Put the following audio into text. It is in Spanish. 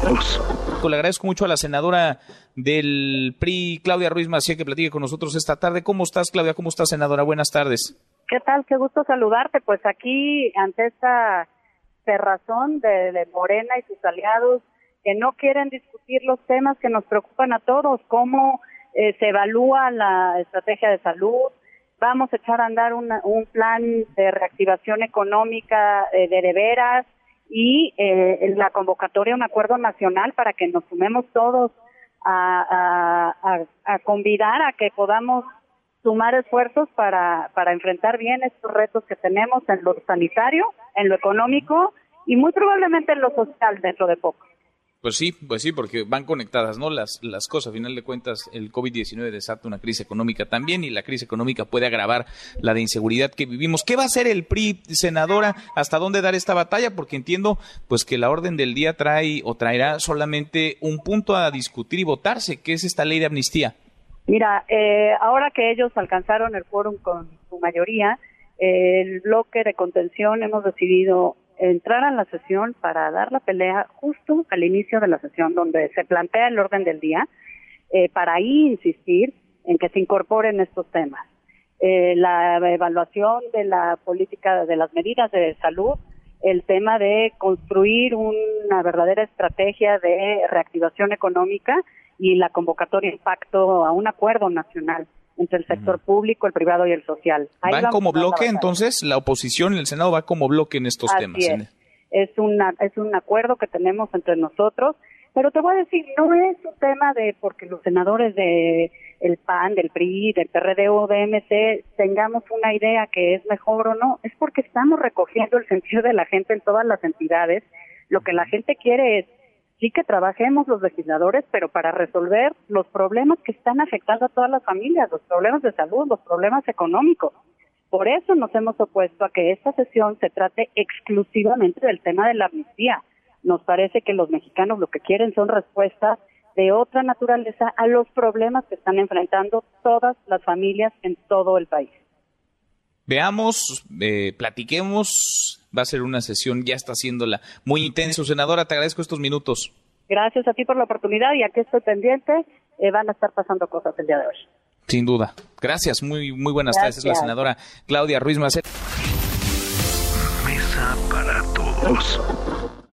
todos. Le agradezco mucho a la senadora del PRI, Claudia Ruiz Macía, que platique con nosotros esta tarde. ¿Cómo estás, Claudia? ¿Cómo estás, senadora? Buenas tardes. ¿Qué tal? Qué gusto saludarte. Pues aquí, ante esta cerrazón de, Morena y sus aliados, que no quieren discutir los temas que nos preocupan a todos, cómo eh, se evalúa la estrategia de salud, vamos a echar a andar un plan de reactivación económica eh, de de veras y eh, la convocatoria un acuerdo nacional para que nos sumemos todos a, a, convidar a que podamos sumar esfuerzos para, para enfrentar bien estos retos que tenemos en lo sanitario, en lo económico y muy probablemente en lo social dentro de poco. Pues sí, pues sí, porque van conectadas, ¿no? Las, las cosas, a final de cuentas, el COVID-19 desata una crisis económica también y la crisis económica puede agravar la de inseguridad que vivimos. ¿Qué va a hacer el PRI, senadora? ¿Hasta dónde dar esta batalla? Porque entiendo, pues, que la orden del día trae o traerá solamente un punto a discutir y votarse, que es esta ley de amnistía. Mira, eh, ahora que ellos alcanzaron el quórum con su mayoría, el bloque de contención hemos decidido entrar a la sesión para dar la pelea justo al inicio de la sesión donde se plantea el orden del día, eh, para ahí insistir en que se incorporen estos temas. Eh, la evaluación de la política de las medidas de salud, el tema de construir una verdadera estrategia de reactivación económica y la convocatoria de impacto a un acuerdo nacional entre el sector público, el privado y el social. ¿Van como bloque entonces? ¿La oposición en el Senado va como bloque en estos temas? Es. es, una, es un acuerdo que tenemos entre nosotros, pero te voy a decir, no es un tema de porque los senadores de el PAN, del PRI, del PRD o de MC tengamos una idea que es mejor o no, es porque estamos recogiendo el sentido de la gente en todas las entidades. Lo que la gente quiere es sí que trabajemos los legisladores, pero para resolver los problemas que están afectando a todas las familias, los problemas de salud, los problemas económicos. Por eso nos hemos opuesto a que esta sesión se trate exclusivamente del tema de la amnistía. Nos parece que los mexicanos lo que quieren son respuestas de otra naturaleza a los problemas que están enfrentando todas las familias en todo el país. Veamos, eh, platiquemos, va a ser una sesión, ya está haciéndola muy intenso. Senadora, te agradezco estos minutos. Gracias a ti por la oportunidad y aquí estoy pendiente. Eh, van a estar pasando cosas el día de hoy. Sin duda. Gracias, muy, muy buenas tardes. Es la senadora Claudia Ruiz Macet. Mesa para todos.